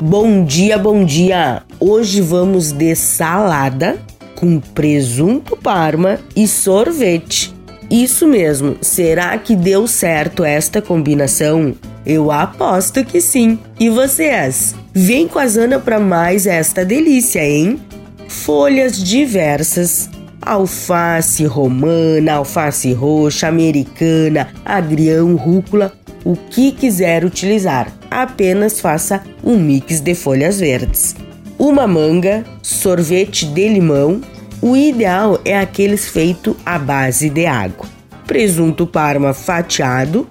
Bom dia, bom dia! Hoje vamos de salada com presunto parma e sorvete. Isso mesmo, será que deu certo esta combinação? Eu aposto que sim. E vocês? Vem com a Zana para mais esta delícia, hein? Folhas diversas, alface romana, alface roxa, americana, agrião, rúcula, o que quiser utilizar. Apenas faça um mix de folhas verdes. Uma manga, sorvete de limão. O ideal é aqueles feito à base de água. Presunto parma fatiado,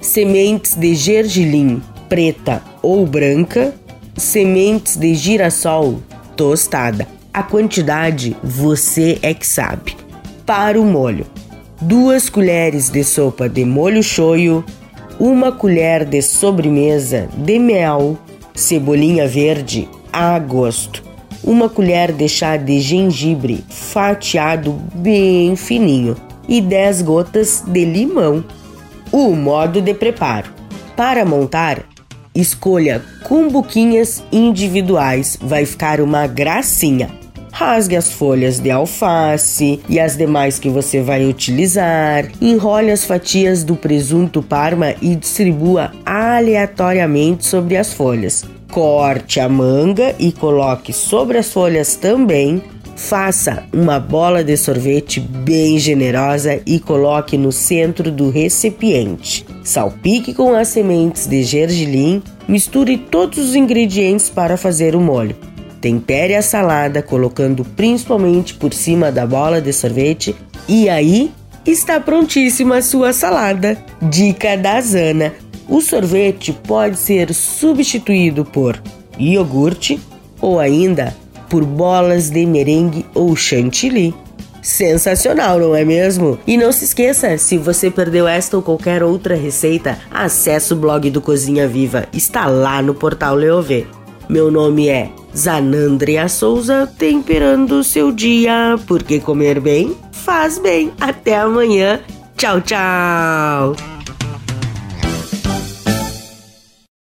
sementes de gergelim preta ou branca, sementes de girassol tostada. A quantidade você é que sabe. Para o molho: duas colheres de sopa de molho shoyu, uma colher de sobremesa de mel, cebolinha verde a gosto, uma colher de chá de gengibre fatiado bem fininho e 10 gotas de limão. O modo de preparo: para montar, escolha cumbuquinhas individuais, vai ficar uma gracinha. Rasgue as folhas de alface e as demais que você vai utilizar. Enrole as fatias do presunto parma e distribua aleatoriamente sobre as folhas. Corte a manga e coloque sobre as folhas também. Faça uma bola de sorvete bem generosa e coloque no centro do recipiente. Salpique com as sementes de gergelim. Misture todos os ingredientes para fazer o molho. Tempere a salada colocando principalmente por cima da bola de sorvete e aí está prontíssima a sua salada. Dica da Zana: o sorvete pode ser substituído por iogurte ou ainda por bolas de merengue ou chantilly. Sensacional, não é mesmo? E não se esqueça, se você perdeu esta ou qualquer outra receita, acesse o blog do Cozinha Viva, está lá no portal Leovê. Meu nome é Zanandria Souza, temperando seu dia, porque comer bem faz bem. Até amanhã. Tchau, tchau.